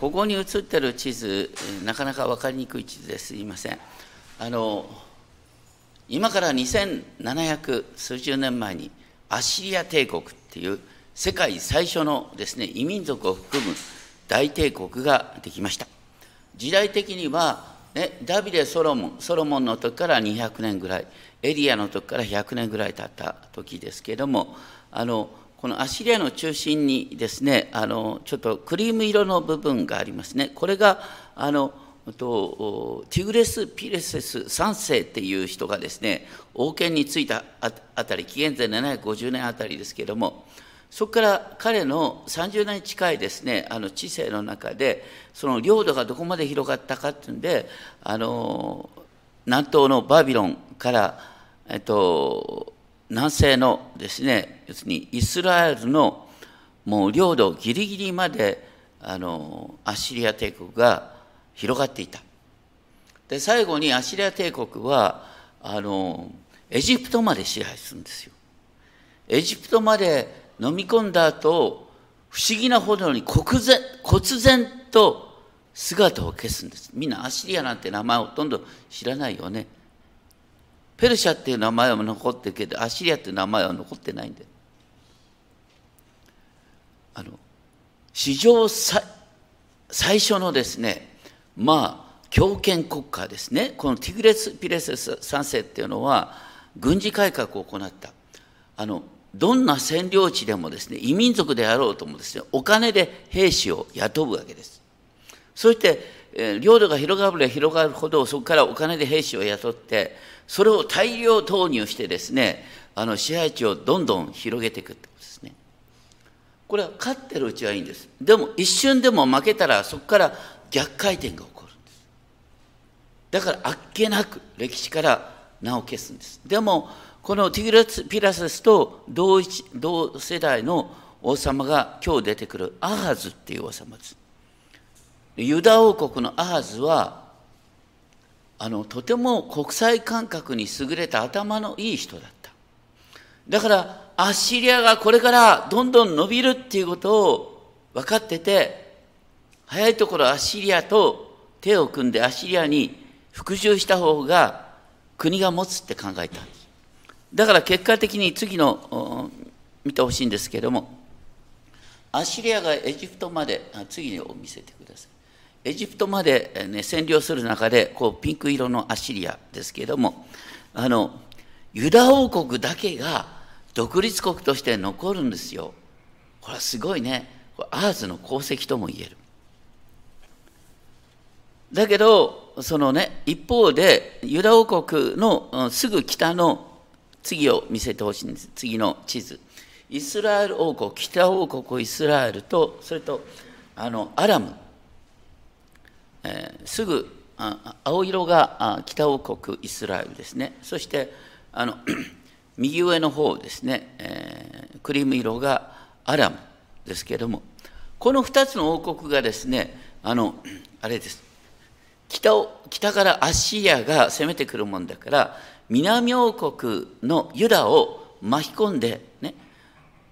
ここに映ってる地図、なかなか分かりにくい地図ですいません。あの今から2700数十年前にアッシリア帝国っていう世界最初のですね異民族を含む大帝国ができました。時代的には、ね、ダビデ・ソロモンソロモンの時から200年ぐらいエリアの時から100年ぐらい経った時ですけれどもあのこのアシリアの中心にですねあのちょっとクリーム色の部分がありますね。これがあのとティグレス・ピレセス3世っていう人がですね王権についたあたり紀元前750年あたりですけれどもそこから彼の30年近いですねあの知性の中でその領土がどこまで広がったかっていうんであの南東のバビロンから、えっと、南西のですね要するにイスラエルのもう領土ギリギリまであのアッシリア帝国が広がっていた。で最後にアッシリア帝国はあのエジプトまで支配するんですよ。エジプトまで飲み込んだ後不思議なほどに忽然忽然と姿を消すんです。みんなアッシリアなんて名前ほとんど知らないよね。ペルシャっていう名前は残ってるけどアシリアっていう名前は残ってないんであの史上最初のですねまあ強権国家ですね。このティグレス・ピレセス3世っていうのは軍事改革を行った。あのどんな占領地でもですね異民族であろうともですねお金で兵士を雇うわけです。そして領土が広がれば広がるほどそこからお金で兵士を雇ってそれを大量投入してですねあの支配地をどんどん広げていくってことですね。これは勝ってるうちはいいんです。でも一瞬でも負けたらそこから逆回転が起こるんです。だからあっけなく歴史から名を消すんです。でもこのティグラツ・ピラセスと同一同世代の王様が今日出てくるアハズっていう王様です。ユダ王国のアハズはあのとても国際感覚に優れた頭のいい人だった。だからアッシリアがこれからどんどん伸びるっていうことを分かってて早いところアッシリアと手を組んでアッシリアに服従した方が国が持つって考えたんです。だから結果的に次の見てほしいんですけれどもアッシリアがエジプトまで次を見せてください。エジプトまで、ね、占領する中でこうピンク色のアッシリアですけれどもあのユダ王国だけが独立国として残るんですよ。これはすごいねアーズの功績とも言える。だけどそのね一方でユダ王国のすぐ北の次を見せてほしいんです次の地図イスラエル王国北王国イスラエルとそれとあのアラムえー、すぐ青色が北王国イスラエルですね。そしてあの 右上の方ですね、えー、クリーム色がアラムですけれども。この2つの王国がですねあの あれです。北を北からアッシリアが攻めてくるもんだから南王国のユダを巻き込んでね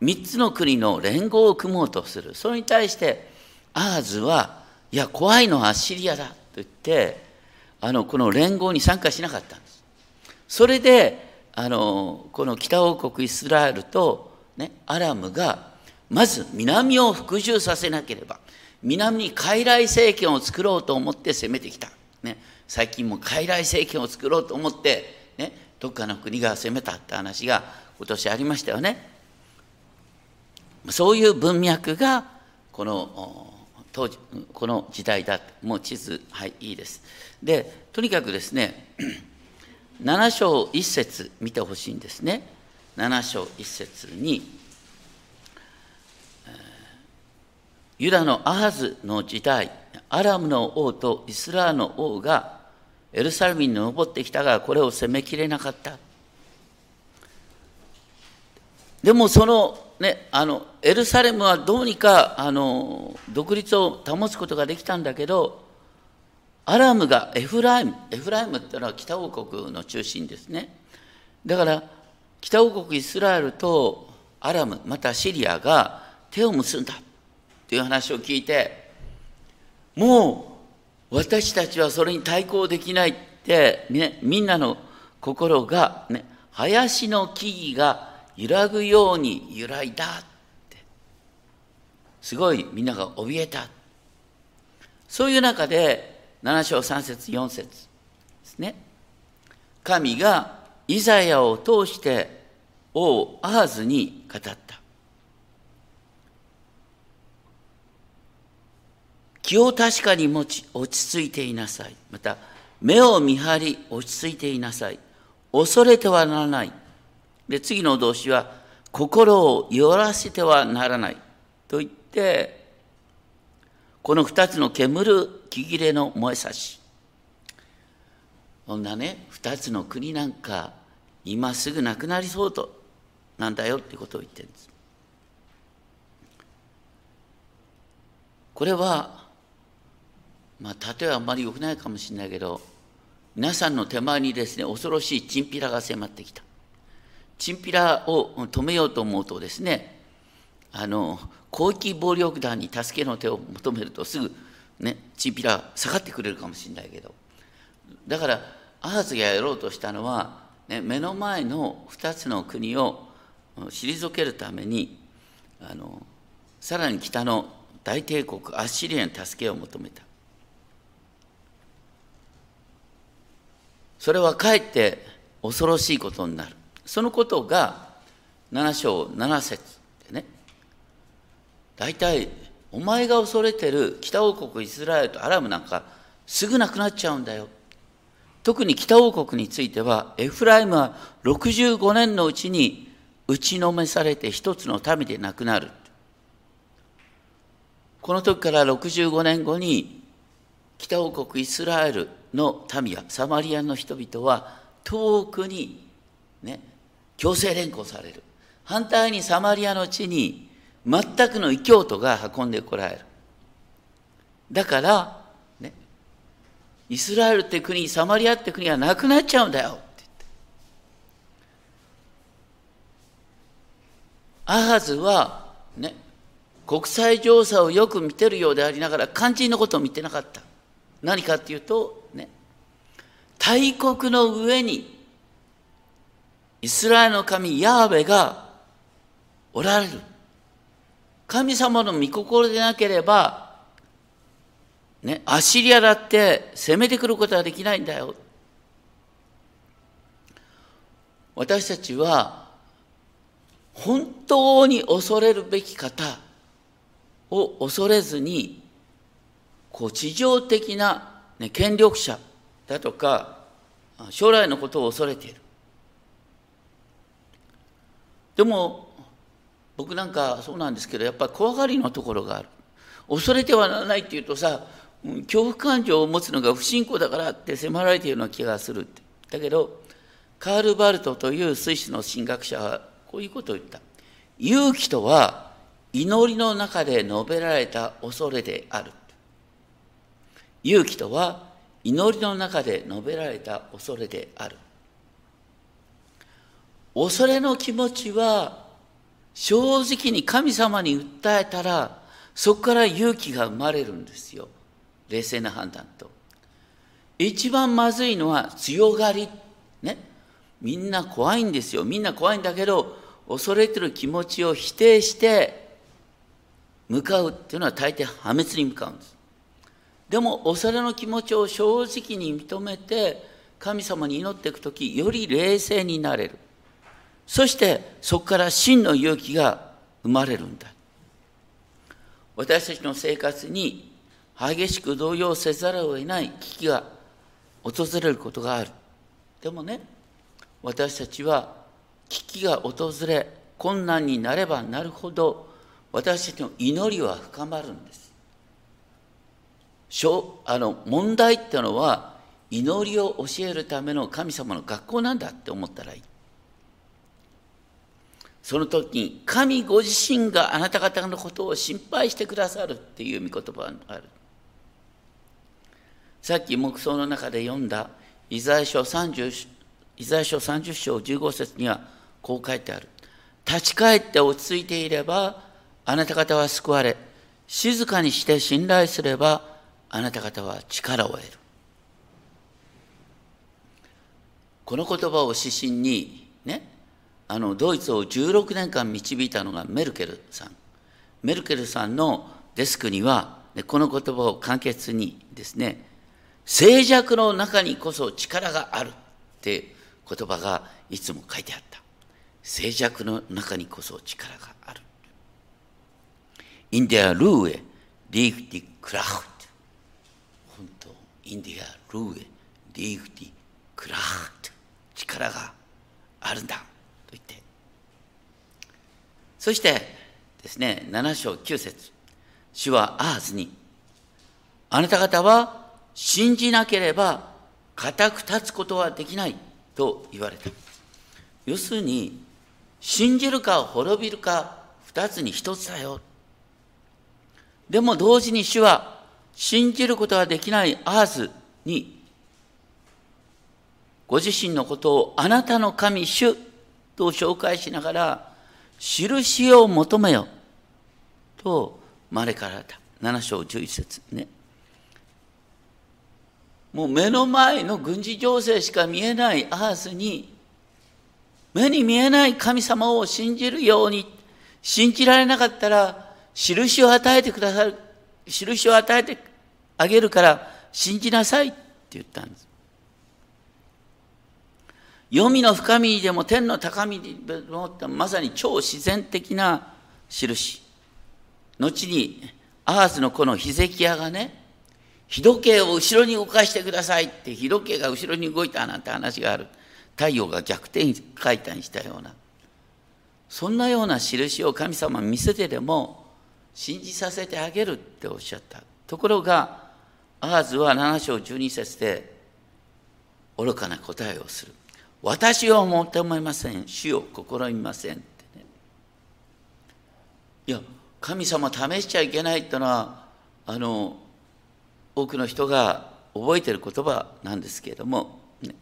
3つの国の連合を組もうとする。それに対してアーズはいや怖いのはアッシリアだと言ってあのこの連合に参加しなかったんです。それであのこの北王国イスラエルと、ね、アラムがまず南を服従させなければ南に傀儡政権を作ろうと思って攻めてきた、ね、最近も傀儡政権を作ろうと思って、ね、どっかの国が攻めたって話が今年ありましたよね。そういう文脈がこの当時この時代だもう地図はいいいです。でとにかくですね 7章1節見てほしいんですね。7章1節にユダのアハズの時代アラムの王とイスラーの王がエルサレムに登ってきたがこれを攻めきれなかった。でもそのね、あのエルサレムはどうにかあの独立を保つことができたんだけどアラムがエフライムエフライムっていうのは北王国の中心ですね。だから北王国イスラエルとアラムまたシリアが手を結んだという話を聞いてもう私たちはそれに対抗できないって、みんなの心が、ね、林の木々が揺らぐように揺らいだって。すごいみんなが怯えた。そういう中で7章3節4節ですね。神がイザヤを通して王アーズに語った。気を確かに持ち落ち着いていなさい。また目を見張り落ち着いていなさい。恐れてはならない。で次の動詞は心を弱らせてはならない。と言ってこの二つの煙る木切れの燃えさし。こんなね二つの国なんか今すぐなくなりそうとなんだよってことを言ってるんです。これはまあ例えはあんまり良くないかもしれないけど皆さんの手前にですね恐ろしいチンピラが迫ってきた。チンピラを止めようと思うとですねあの広域暴力団に助けの手を求めるとすぐねチンピラ下がってくれるかもしれないけど。だからアーズがやろうとしたのは、ね、目の前の2つの国を退けるためにあのさらに北の大帝国アッシリアに助けを求めた。それはかえって恐ろしいことになる。そのことが7章7節でね大体お前が恐れてる北王国イスラエルとアラムなんかすぐなくなっちゃうんだよ。特に北王国についてはエフライムは65年のうちに打ちのめされて一つの民でなくなる。この時から65年後に北王国イスラエルの民やサマリアの人々は遠くにね強制連行される。反対にサマリアの地に全くの異教徒が運んでこられる。だからねイスラエルって国サマリアって国はなくなっちゃうんだよ。って言ってアハズはね国際情勢をよく見てるようでありながら肝心のことを見てなかった。何かっていうとね大国の上にイスラエルの神ヤーベがおられる。神様の御心でなければ、ね、アシリアだって攻めてくることはできないんだよ。私たちは本当に恐れるべき方を恐れずにこう地上的な、ね、権力者だとか将来のことを恐れているでも僕なんかそうなんですけどやっぱり怖がりのところがある。恐れてはならないっていうとさ恐怖感情を持つのが不信仰だからって迫られているような気がするだけどカール・バルトというスイスの神学者はこういうことを言った。勇気とは祈りの中で述べられた恐れである。勇気とは祈りの中で述べられた恐れである。恐れの気持ちは正直に神様に訴えたらそこから勇気が生まれるんですよ。冷静な判断と。一番まずいのは強がり。ね。みんな怖いんですよ。みんな怖いんだけど恐れてる気持ちを否定して向かうっていうのは大抵破滅に向かうんです。でも恐れの気持ちを正直に認めて神様に祈っていく時より冷静になれる。そしてそこから真の勇気が生まれるんだ。私たちの生活に激しく動揺せざるを得ない危機が訪れることがある。でもね私たちは危機が訪れ困難になればなるほど私たちの祈りは深まるんです。あの問題ってのは祈りを教えるための神様の学校なんだって思ったらいい。その時に神ご自身があなた方のことを心配してくださるっていう御言葉がある。さっき黙想の中で読んだイザヤ書 30, イザヤ書30章15節にはこう書いてある。立ち返って落ち着いていればあなた方は救われ静かにして信頼すればあなた方は力を得る。この言葉を指針にあのドイツを16年間導いたのがメルケルさん。メルケルさんのデスクにはこの言葉を簡潔にですね静寂の中にこそ力があるって言葉がいつも書いてあった。静寂の中にこそ力がある。In der Ruhe liegt die Kraft 本当 In der Ruhe liegt die Kraft 力があるんだ。そしてですね7章9節。主はアーズにあなた方は信じなければ固く立つことはできないと言われた。要するに信じるか滅びるか二つに一つだよ。でも同時に主は信じることができないアーズにご自身のことをあなたの神主と紹介しながら印を求めよ。と招かれた7章11節ね。もう目の前の軍事情勢しか見えないアースに目に見えない神様を信じるように信じられなかったら印を与えてくださる印を与えてあげるから信じなさいって言ったんです。黄泉の深みでも天の高みでもまさに超自然的な印。後にアースのこのヒゼキヤがね、日時計を後ろに動かしてくださいって日時計が後ろに動いたなんて話がある。太陽が逆転回転したような。そんなような印を神様見せてでも信じさせてあげるっておっしゃった。ところが、アーズは7章12節で愚かな答えをする。私を求めません。主を試みませんってね。いや神様試しちゃいけないってのはあの多くの人が覚えてる言葉なんですけれども、ね、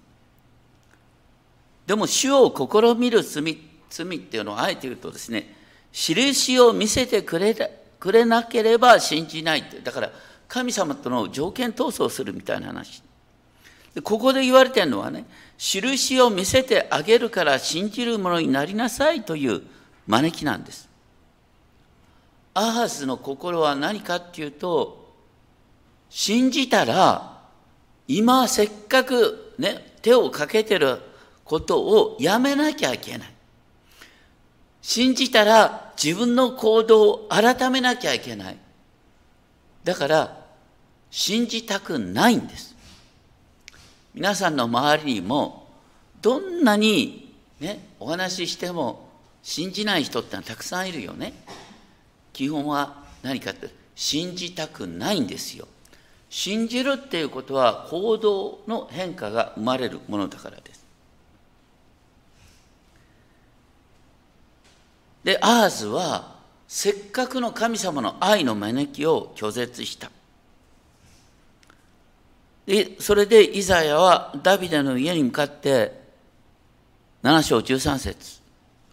でも主を試みる罪罪っていうのをあえて言うとですね印を見せてくれくれなければ信じないって。だから神様との条件闘争するみたいな話。ここで言われてるのはね印を見せてあげるから信じるものになりなさいという招きなんです。アハスの心は何かっていうと、信じたら、今せっかくね、手をかけてることをやめなきゃいけない。信じたら自分の行動を改めなきゃいけない。だから、信じたくないんです。皆さんの周りにもどんなにねお話ししても信じない人ってのはたくさんいるよね。基本は何かって信じたくないんですよ。信じるっていうことは行動の変化が生まれるものだからです。でアーズはせっかくの神様の愛の招きを拒絶した。でそれでイザヤはダビデの家に向かって7章13節。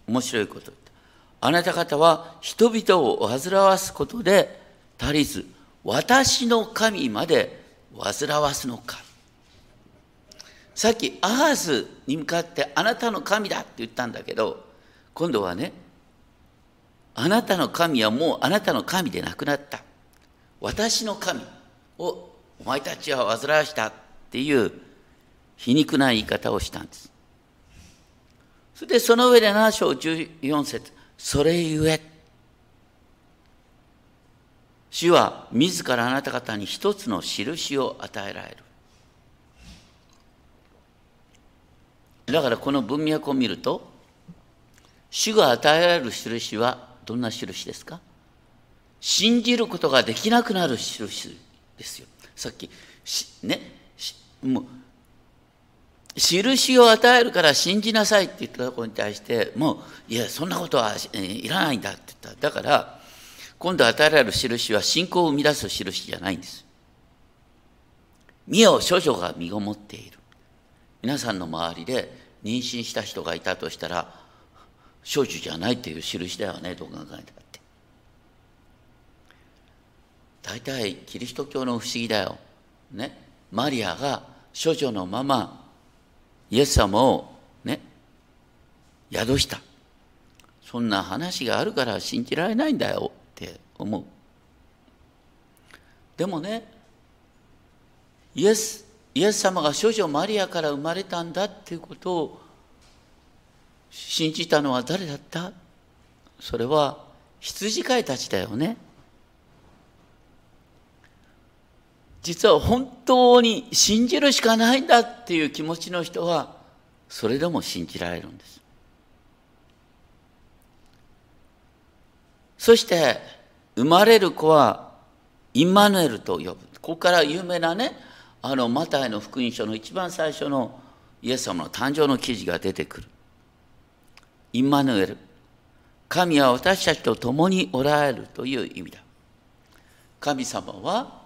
面白いことあなた方は人々を煩わすことで足りず私の神まで煩わすのか。さっきアハズに向かってあなたの神だって言ったんだけど今度はねあなたの神はもうあなたの神でなくなった。私の神をお前たちは煩わしたっていう皮肉な言い方をしたんです。それでその上で7章14節それゆえ主は自らあなた方に一つの印を与えられる。だからこの文脈を見ると主が与えられる印はどんな印ですか？信じることができなくなる印ですよ。さっきしねしもう印を与えるから信じなさいって言ったところに対してもういやそんなことはいらないんだって言った。だから今度与えられる印は信仰を生み出す印じゃないんです。見よ処女が身ごもっている。皆さんの周りで妊娠した人がいたとしたら少女じゃないっていう印だよねどう考えたって。大体キリスト教の不思議だよ。ね。マリアが処女のままイエス様をね、宿した。そんな話があるから信じられないんだよって思う。でもね、イエス、イエス様が処女マリアから生まれたんだっていうことを信じたのは誰だった？それは羊飼いたちだよね。実は本当に信じるしかないんだっていう気持ちの人はそれでも信じられるんです。そして生まれる子はインマヌエルと呼ぶ。ここから有名なね、あのマタイの福音書の一番最初のイエス様の誕生の記事が出てくる。インマヌエル。神は私たちと共におられるという意味だ。神様は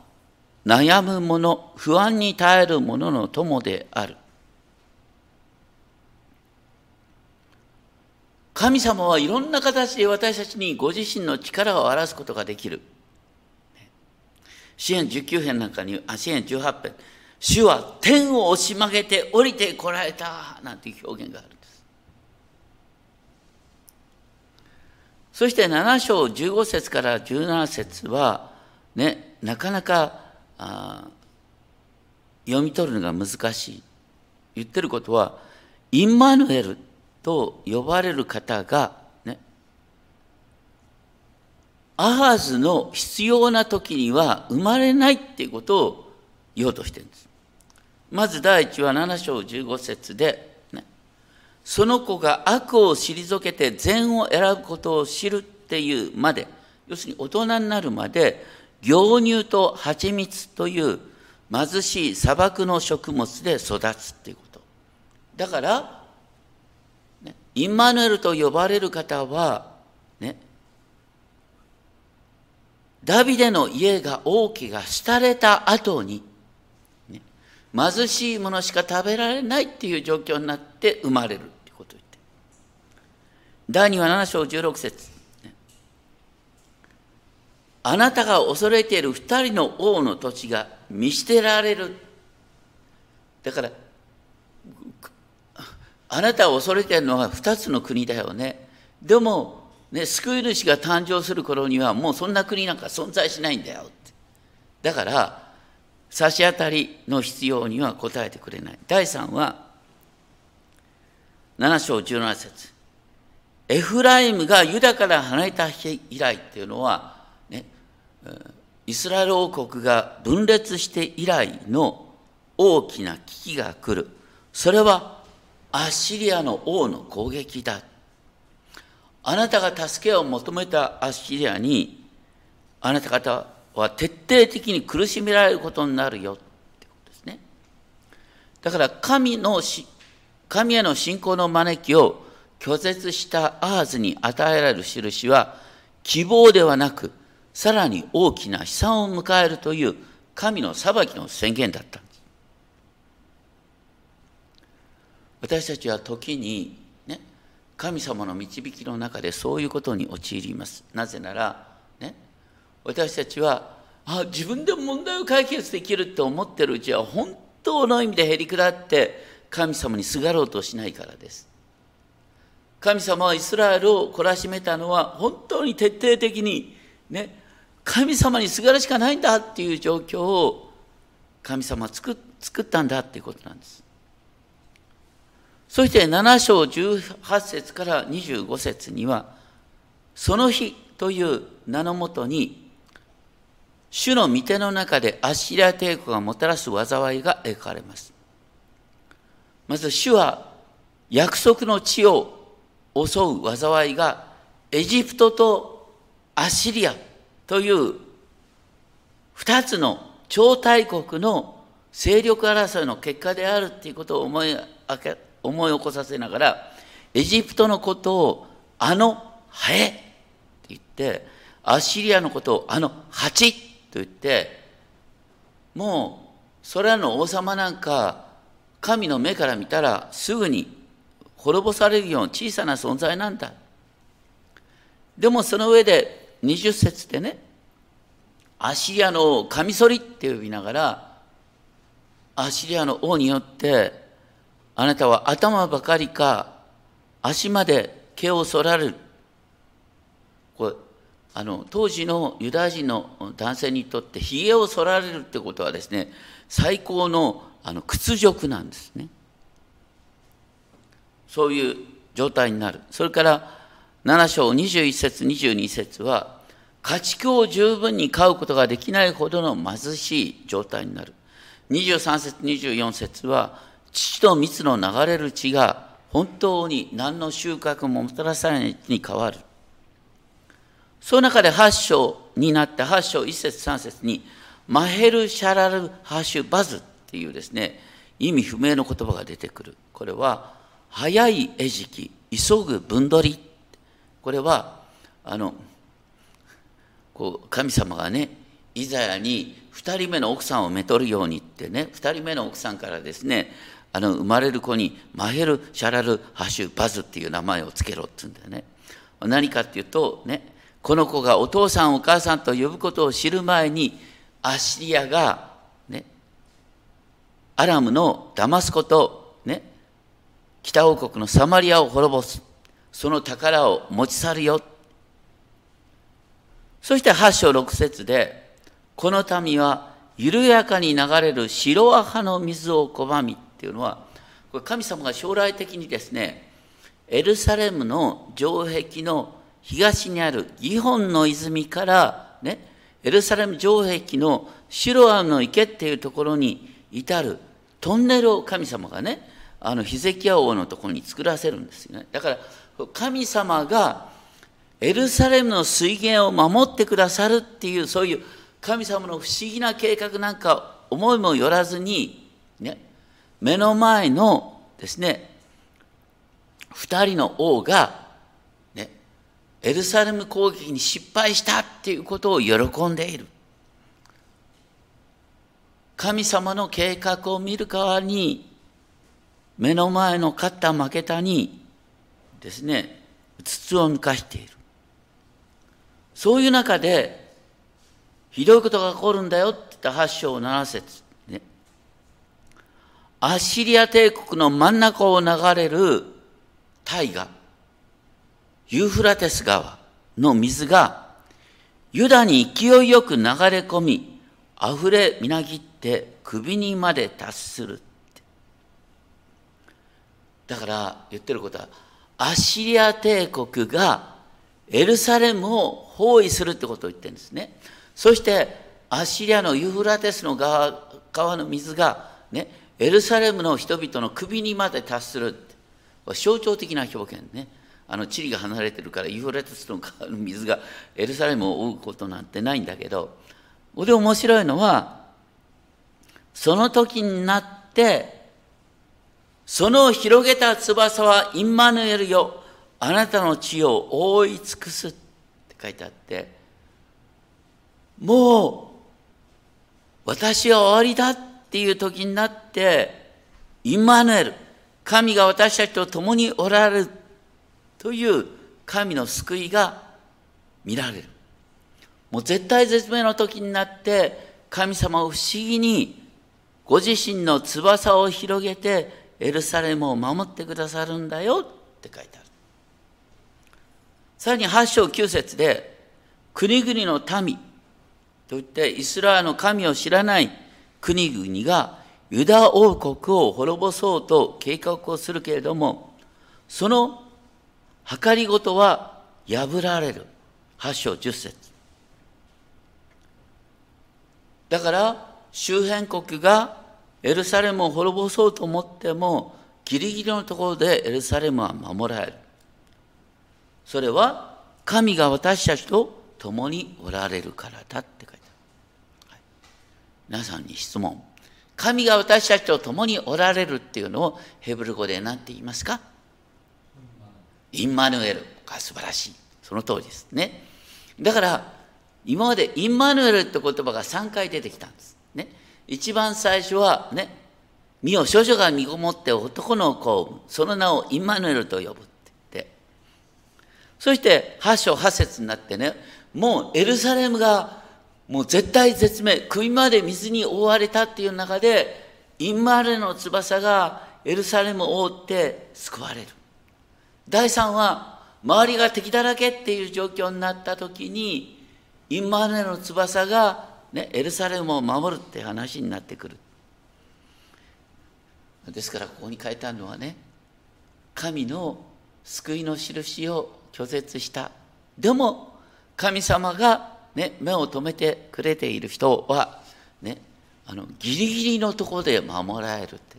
悩む者、不安に耐える者の友である。神様はいろんな形で私たちにご自身の力を表すことができる。支援19編なんかに、あ、支援18編。主は天を押し曲げて降りてこられたなんていう表現があるんです。そして7章15節から17節は、ね、なかなかあ読み取るのが難しい。言ってることは、インマヌエルと呼ばれる方が、ね、アハズの必要な時には生まれないっていうことを言おうとしてるんです。まず第一は7章15節で、ね、その子が悪を退けて善を選ぶことを知るっていうまで、要するに大人になるまで、牛乳と蜂蜜という貧しい砂漠の食物で育つっていうこと。だから、ね、インマヌエルと呼ばれる方は、ね、ダビデの家が王家が廃れた後に、ね、貧しいものしか食べられないっていう状況になって生まれるってことを言って。第2は7章16節あなたが恐れている二人の王の土地が見捨てられる。だから、あなたを恐れているのは二つの国だよね。でも、ね、救い主が誕生する頃にはもうそんな国なんか存在しないんだよって。だから、差し当たりの必要には応えてくれない。第3は、7章17節エフライムがユダから離れた日以来っていうのは、イスラエル王国が分裂して以来の大きな危機が来る。それはアッシリアの王の攻撃だ。あなたが助けを求めたアッシリアに、あなた方は徹底的に苦しめられることになるよってことですね。だから神の神への信仰の招きを拒絶したアーズに与えられる印は希望ではなくさらに大きな悲惨を迎えるという神の裁きの宣言だったんです。私たちは時にね、神様の導きの中でそういうことに陥ります。なぜなら、ね、私たちはあ自分で問題を解決できるって思ってるうちは本当の意味でへりくだって神様にすがろうとしないからです。神様はイスラエルを懲らしめたのは本当に徹底的にね神様にすがるしかないんだっていう状況を神様は作作ったんだっていうことなんです。そして7章18節から25節には、その日という名のもとに、主の御手の中でアッシリア帝国がもたらす災いが描かれます。まず主は約束の地を襲う災いがエジプトとアッシリアという二つの超大国の勢力争いの結果であるっていうことを思い思い起こさせながらエジプトのことをあのハエって言ってアッシリアのことをあのハチと言ってもうそれらの王様なんか神の目から見たらすぐに滅ぼされるような小さな存在なんだ。でもその上で20節でね、アシリアの王カミソリって呼びながら、アシリアの王によって、あなたは頭ばかりか、足まで毛を剃られる。これあの当時のユダヤ人の男性にとってひげを剃られるってことはですね最高のあの屈辱なんですねそういう状態になるそれから7章21節22節は家畜を十分に飼うことができないほどの貧しい状態になる。23節24節は父と蜜の流れる血が本当に何の収穫ももたらされないに変わる。その中で8章になって8章1節3節にマヘル・シャラル・ハシュ・バズっていうですね意味不明の言葉が出てくる。これは早い餌食急ぐ分取りこれはあのこう神様がねイザヤに2人目の奥さんをめとるようにってね2人目の奥さんからですねあの生まれる子にマヘル・シャラル・ハシュ・バズっていう名前をつけろって言うんだよね。何かっていうとねこの子がお父さんお母さんと呼ぶことを知る前にアッシリアがねアラムのダマスコとね北王国のサマリアを滅ぼす。その宝を持ち去るよ。そして8章6節でこの民は緩やかに流れる白赤の水を拒みっていうのはこれ神様が将来的にですねエルサレムの城壁の東にあるギホンの泉からねエルサレム城壁のシロアの池っていうところに至るトンネルを神様がねあのヒゼキヤ王のところに作らせるんですよね。だから神様がエルサレムの水源を守ってくださるっていうそういう神様の不思議な計画なんか思いもよらずに、ね、目の前のですね2人の王が、ね、エルサレム攻撃に失敗したっていうことを喜んでいる。神様の計画を見る代わりに目の前の勝った負けたにですね筒を抜かしている。そういう中でひどいことが起こるんだよって言った8章7節ね。アッシリア帝国の真ん中を流れる大河ユーフラテス川の水がユダに勢いよく流れ込み溢れみなぎって首にまで達するだから言ってることはアッシリア帝国がエルサレムを包囲するってことを言ってるんですね。そしてアッシリアのユーフラテスの川の水がねエルサレムの人々の首にまで達する象徴的な表現ね。あの地理が離れてるからユーフラテスの川の水がエルサレムを覆うことなんてないんだけどで面白いのはその時になってその広げた翼はインマヌエルよあなたの地を覆い尽くすって書いてあってもう私は終わりだっていう時になってインマヌエル神が私たちと共におられるという神の救いが見られる。もう絶対絶命の時になって神様を不思議にご自身の翼を広げてエルサレムを守ってくださるんだよって書いてある。さらに8章9節で国々の民といってイスラエルの神を知らない国々がユダ王国を滅ぼそうと計画をするけれどもその計りごとは破られる。8章10節。だから周辺国がエルサレムを滅ぼそうと思ってもギリギリのところでエルサレムは守られる。それは神が私たちと共におられるからだって書いてある、はい、皆さんに質問。神が私たちと共におられるっていうのをヘブル語で何て言いますか？インマヌエル。が素晴らしい。その通りですね。だから今までインマヌエルって言葉が3回出てきたんですね。一番最初はね身を少女が身ごもって男の子を産むその名をインマヌエルと呼ぶって言ってそして8章8節になってねもうエルサレムがもう絶対絶命、首まで水に覆われたっていう中で、インマーレの翼がエルサレムを覆って救われる。第3は、周りが敵だらけっていう状況になった時に、インマーレの翼が、ね、エルサレムを守るって話になってくる。ですからここに書いてあるのはね、神の救いの印を拒絶した。でも、神様がね、目を留めてくれている人は、ね、あのギリギリのところで守られるって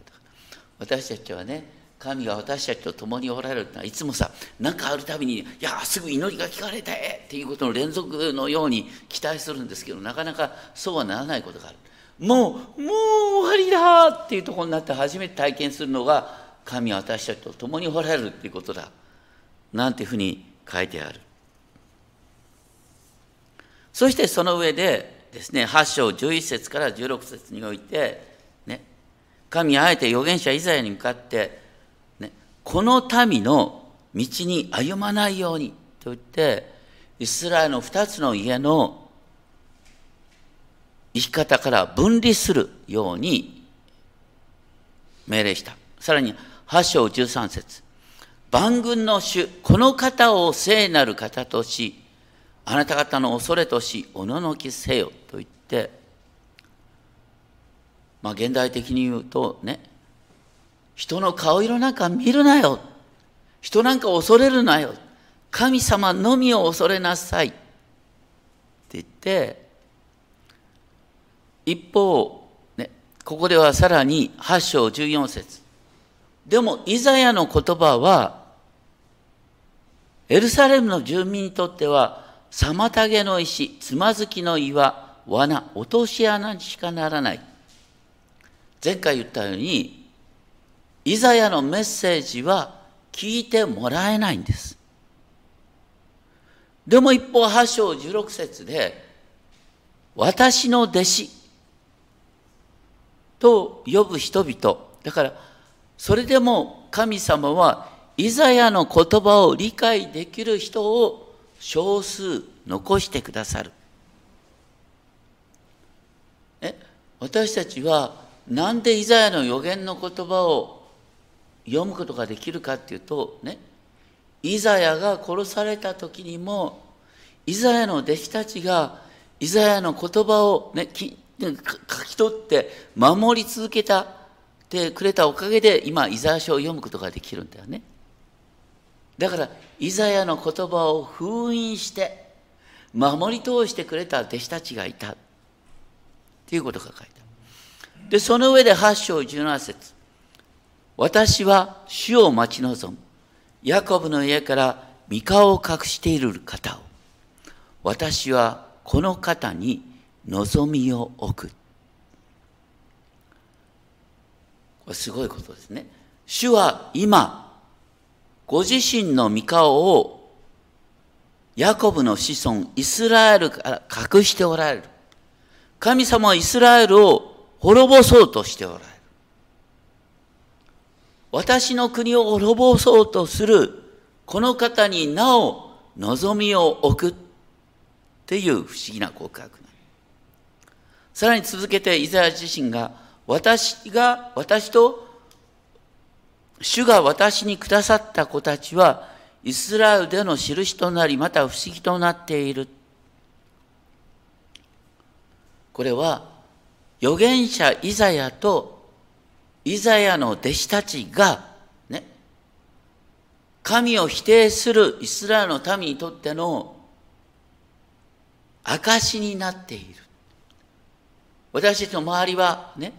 私たちはね神が私たちと共におられるってのはいつもさ何かあるたびに「いやすぐ祈りが聞かれたっていうことの連続のように期待するんですけどなかなかそうはならないことがある。もうもう終わりだっていうところになって初めて体験するのが神は私たちと共におられるっていうことだ。なんていうふうに書いてある。そしてその上でですね、8章11節から16節において、ね、神はあえて預言者イザヤに向かって、この民の道に歩まないようにと言って、イスラエルの2つの家の生き方から分離するように命令した。さらに8章13節万軍の主、この方を聖なる方とし、あなた方の恐れとし、おののきせよと言って、まあ現代的に言うとね、人の顔色なんか見るなよ。人なんか恐れるなよ。神様のみを恐れなさい。って言って、一方、ね、ここではさらに8章14節でも、イザヤの言葉は、エルサレムの住民にとっては、妨げの石、つまずきの岩、罠、落とし穴にしかならない。前回言ったように、イザヤのメッセージは聞いてもらえないんです。でも一方、8章16節で、私の弟子と呼ぶ人々。だから、それでも神様は、イザヤの言葉を理解できる人を少数残してくださる。え私たちはなんでイザヤの予言の言葉を読むことができるかっていうとねイザヤが殺された時にもイザヤの弟子たちがイザヤの言葉を、ね、書き取って守り続けたてくれたおかげで今イザヤ書を読むことができるんだよね。だからイザヤの言葉を封印して守り通してくれた弟子たちがいたっていうことが書いてあるでその上で8章17節私は主を待ち望むヤコブの家から三顔を隠している方を私はこの方に望みを置くこれすごいことですね主は今ご自身の御顔をヤコブの子孫イスラエルから隠しておられる。神様はイスラエルを滅ぼそうとしておられる。私の国を滅ぼそうとするこの方になお望みを置くっていう不思議な告白さらに続けてイザヤ自身が私が私と主が私にくださった子たちは、イスラエルでの印となり、また不思議となっている。これは、預言者イザヤとイザヤの弟子たちが、ね、神を否定するイスラエルの民にとっての証になっている。私たちの周りはね、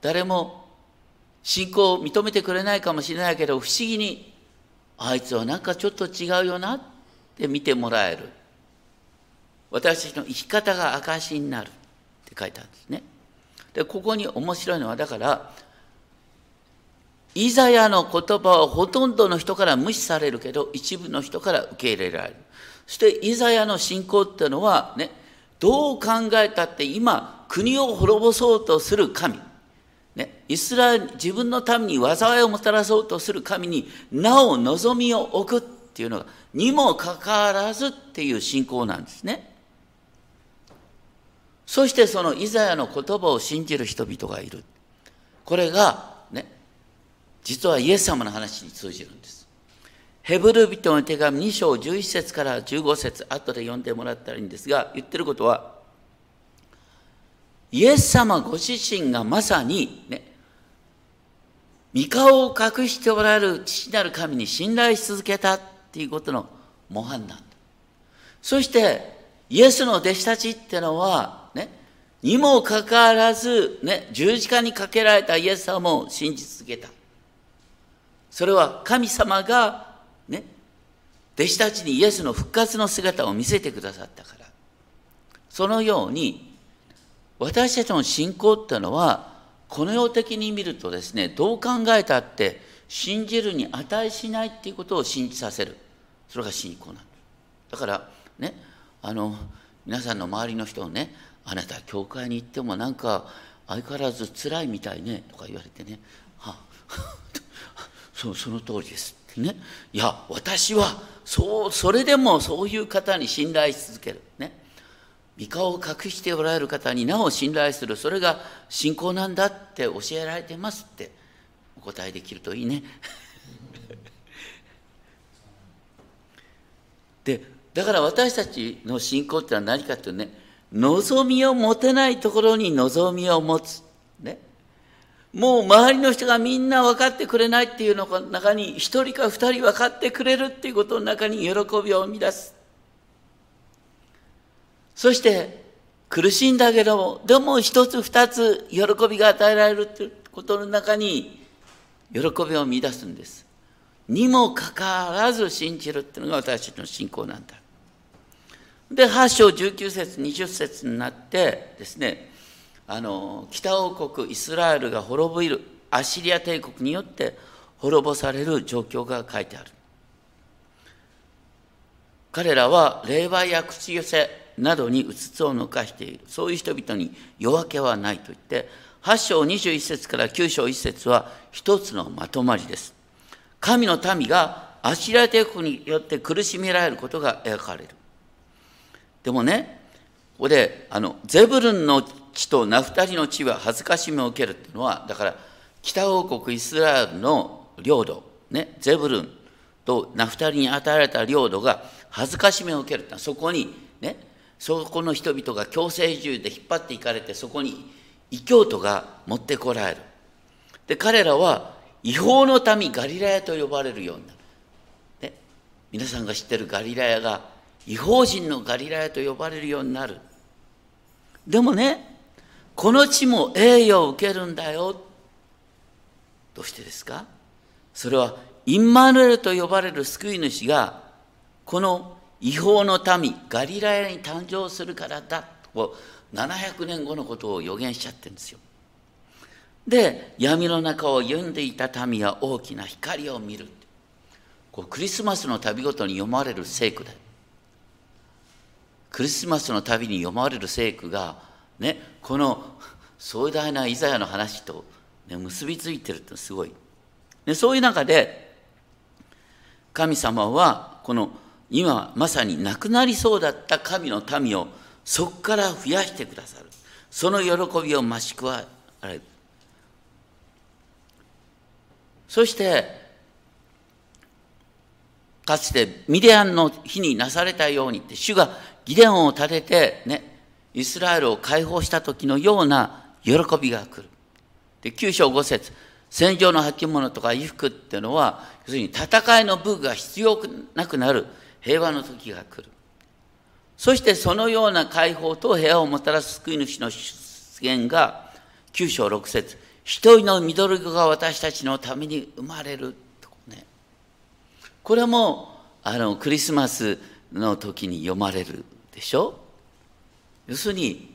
誰も信仰を認めてくれないかもしれないけど不思議にあいつはなんかちょっと違うよなって見てもらえる私たちの生き方が証になるって書いてあるんですねでここに面白いのはだからイザヤの言葉はほとんどの人から無視されるけど一部の人から受け入れられるそしてイザヤの信仰っていうのはねどう考えたって今国を滅ぼそうとする神ね、イスラエル、自分の民に災いをもたらそうとする神になお望みを置くっていうのが、にもかかわらずっていう信仰なんですね。そしてそのイザヤの言葉を信じる人々がいる。これが、実はイエス様の話に通じるんです。ヘブル人の手紙2章11節から15節後で読んでもらったらいいんですが、言ってることは、イエス様ご自身がまさにね、御顔を隠しておられる父なる神に信頼し続けたっていうことの模範なんだ。そして、イエスの弟子たちってのは、ね、にもかかわらず、ね、十字架にかけられたイエス様を信じ続けた。それは神様が、ね、弟子たちにイエスの復活の姿を見せてくださったから。そのように、私たちの信仰っていうのは、この世的に見るとですね、どう考えたって信じるに値しないっていうことを信じさせる。それが信仰なんだ。だからね、あの、皆さんの周りの人をね、あなた教会に行ってもなんか相変わらず辛いみたいねとか言われてね、はあそその通りですってね。いや、私はそう、それでもそういう方に信頼し続ける。ね。御顔を隠しておられる方になお信頼するそれが信仰なんだって教えられてますってお答えできるといいね。でだから私たちの信仰ってのは何かっていうとね望みを持てないところに望みを持つ。もう周りの人がみんな分かってくれないっていうの中に一人か二人分かってくれるっていうことの中に喜びを生み出す。そして苦しいんだけども、でも一つ二つ喜びが与えられるということの中に喜びを見出すんです。にもかかわらず信じるっていうのが私たちの信仰なんだ。で、8章19節20節になってですね、あの、北王国イスラエルが滅びる、アシリア帝国によって滅ぼされる状況が書いてある。彼らは霊媒や口寄せ、などにうつつを抜かしている。そういう人々に夜明けはないと言って、8章21節から9章1節は一つのまとまりです。神の民がアシラ帝国によって苦しめられることが描かれる。でもね、ここで、あの、ゼブルンの地とナフタリの地は恥ずかしめを受けるっていうのは、だから、北王国イスラエルの領土、ね、ゼブルンとナフタリに与えられた領土が恥ずかしめを受けるってのは、そこにね、そこの人々が強制移住で引っ張っていかれてそこに異教徒が持ってこられる。で彼らは違法の民ガリラヤと呼ばれるようになる、ね、皆さんが知ってるガリラヤが違法人のガリラヤと呼ばれるようになる。でもねこの地も栄誉を受けるんだよどうしてですか？それはインマヌエルと呼ばれる救い主がこの違法の民ガリラヤに誕生するからだと700年後のことを予言しちゃってるんですよ。で闇の中を読んでいた民は大きな光を見るこうクリスマスの旅ごとに読まれる聖句だ。クリスマスの旅に読まれる聖句がねこの壮大なイザヤの話と、ね、結びついてるってすごい。でそういう中で神様はこの今まさに亡くなりそうだった神の民をそこから増やしてくださるその喜びを増し加えるそしてかつてミディアンの日になされたようにって主がギデオンを立ててねイスラエルを解放した時のような喜びが来るで9章5節戦場の履物とか衣服っていうのは要するに戦いの武具が必要なくなる平和の時が来る。そしてそのような解放と平和をもたらす救い主の出現が9章6節一人の緑子が私たちのために生まれるね。これもあのクリスマスの時に読まれるでしょ？要するに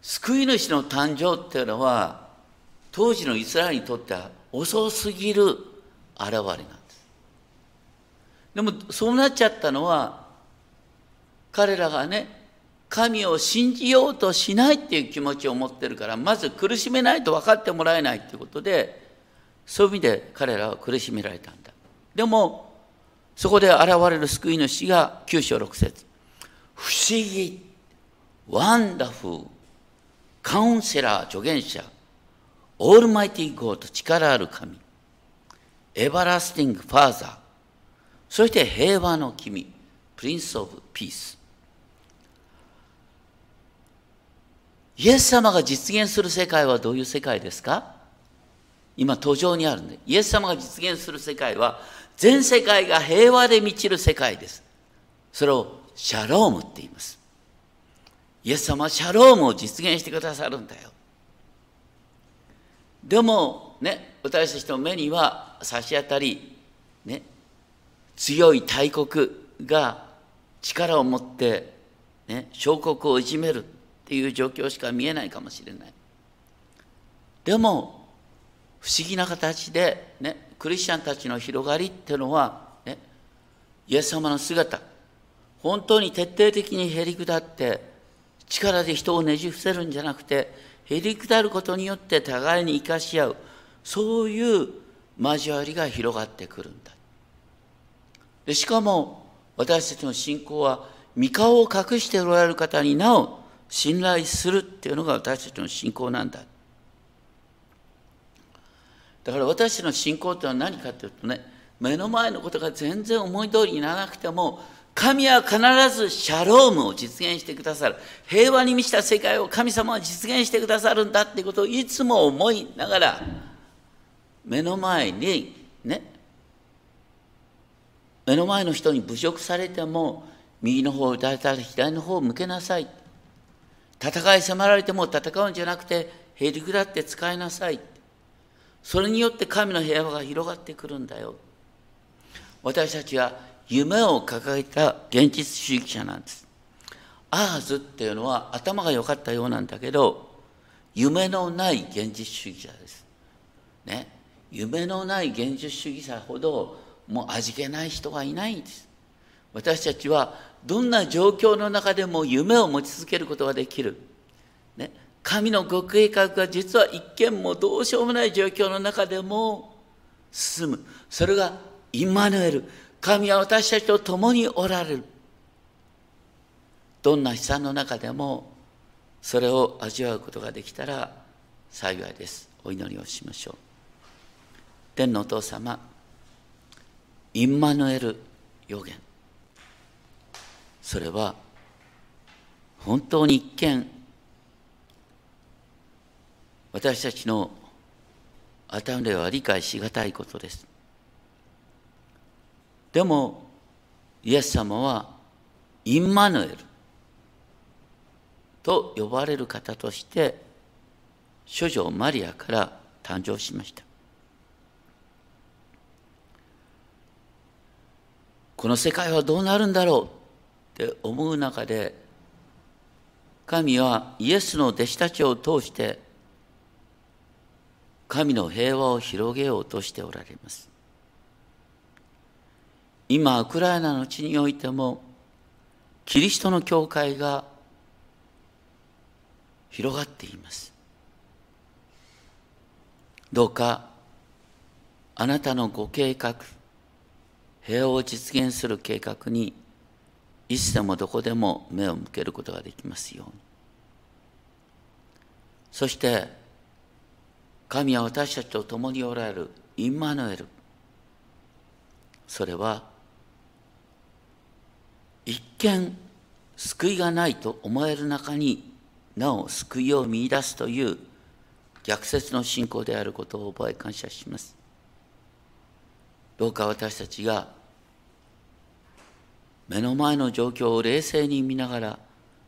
救い主の誕生っていうのは当時のイスラエルにとっては遅すぎる現れなんです。でもそうなっちゃったのは彼らがね神を信じようとしないっていう気持ちを持ってるからまず苦しめないと分かってもらえないっていうことでそういう意味で彼らは苦しめられたんだ。でもそこで現れる救い主が9章6節。不思議。ワンダフル、カウンセラー、助言者、オールマイティーゴード、力ある神、エバラスティング・ファーザー、そして平和の君、プリンス・オブ・ピース。イエス様が実現する世界はどういう世界ですか？今、途上にあるんで。イエス様が実現する世界は、全世界が平和で満ちる世界です。それをシャロームって言います。イエス様はシャロームを実現してくださるんだよ。でも、ね、私たちの目には差し当たり、ね、強い大国が力を持って、ね、小国をいじめるっていう状況しか見えないかもしれない。でも、不思議な形で、ね、クリスチャンたちの広がりっていうのは、ね、イエス様の姿、本当に徹底的にへり下って、力で人をねじ伏せるんじゃなくて、へり下ることによって互いに生かし合う、そういう交わりが広がってくるんだ。でしかも、私たちの信仰は、御顔を隠しておられる方になお信頼するっていうのが私たちの信仰なんだ。だから私たちの信仰というのは何かというとね、目の前のことが全然思い通りにならなくても、神は必ずシャロームを実現してくださる。平和に満ちた世界を神様は実現してくださるんだってことをいつも思いながら、目の前にね、目の前の人に侮辱されても、右の方を打たれたら左の方を向けなさい。戦い迫られても戦うんじゃなくて、へりくだって使いなさい。それによって神の平和が広がってくるんだよ。私たちは夢を掲げた現実主義者なんです。アーズっていうのは頭が良かったようなんだけど、夢のない現実主義者です。ね。夢のない現実主義者ほどもう味気ない人はいないんです。私たちはどんな状況の中でも夢を持ち続けることができる。ね。神のご計画が実は一見もどうしようもない状況の中でも進む。それがインマヌエル。神は私たちと共におられる。どんな悲惨の中でもそれを味わうことができたら幸いです。お祈りをしましょう。天のお父様、インマヌエル予言。それは本当に一見私たちの頭では理解しがたいことです。でも、イエス様はインマヌエルと呼ばれる方として、諸女マリアから誕生しました。この世界はどうなるんだろうって思う中で、神はイエスの弟子たちを通して神の平和を広げようとしておられます。今、ウクライナの地においても、キリストの教会が広がっています。どうか、あなたのご計画、平和を実現する計画に、いつでもどこでも目を向けることができますように。そして、神は私たちと共におられるインマヌエルそれは一見救いがないと思える中になお救いを見いだすという逆説の信仰であることを覚え感謝しますどうか私たちが目の前の状況を冷静に見ながら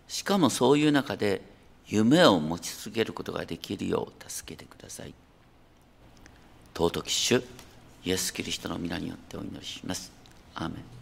しかもそういう中で夢を持ち続けることができるよう助けてください。尊き主イエス・キリストの皆によってお祈りします。アーメン